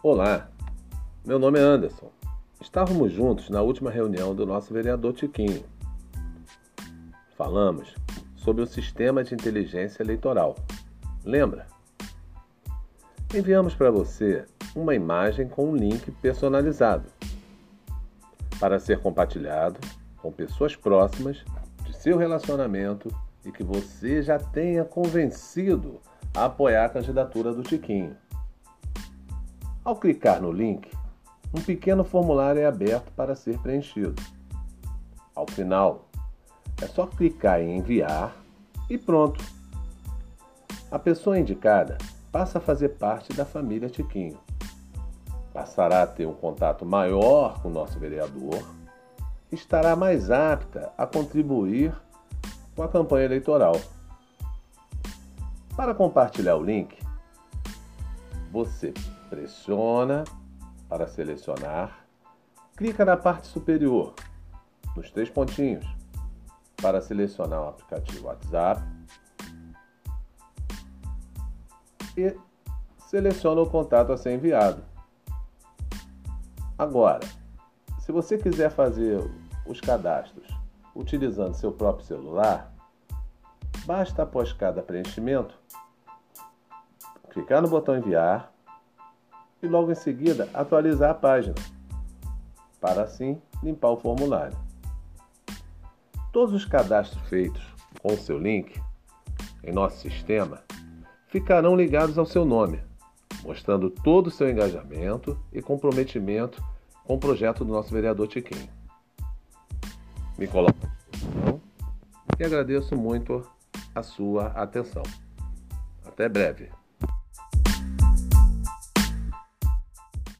Olá, meu nome é Anderson. Estávamos juntos na última reunião do nosso vereador Tiquinho. Falamos sobre o sistema de inteligência eleitoral. Lembra? Enviamos para você uma imagem com um link personalizado para ser compartilhado com pessoas próximas de seu relacionamento e que você já tenha convencido a apoiar a candidatura do Tiquinho. Ao clicar no link, um pequeno formulário é aberto para ser preenchido. Ao final, é só clicar em enviar e pronto. A pessoa indicada passa a fazer parte da família Tiquinho. Passará a ter um contato maior com o nosso vereador, estará mais apta a contribuir com a campanha eleitoral. Para compartilhar o link, você pressiona para selecionar, clica na parte superior, nos três pontinhos, para selecionar o aplicativo WhatsApp e seleciona o contato a ser enviado. Agora, se você quiser fazer os cadastros utilizando seu próprio celular, basta após cada preenchimento clicar no botão enviar e logo em seguida atualizar a página, para assim limpar o formulário. Todos os cadastros feitos com o seu link em nosso sistema ficarão ligados ao seu nome, mostrando todo o seu engajamento e comprometimento com o projeto do nosso vereador Tiquinho. Me coloco e agradeço muito a sua atenção. Até breve.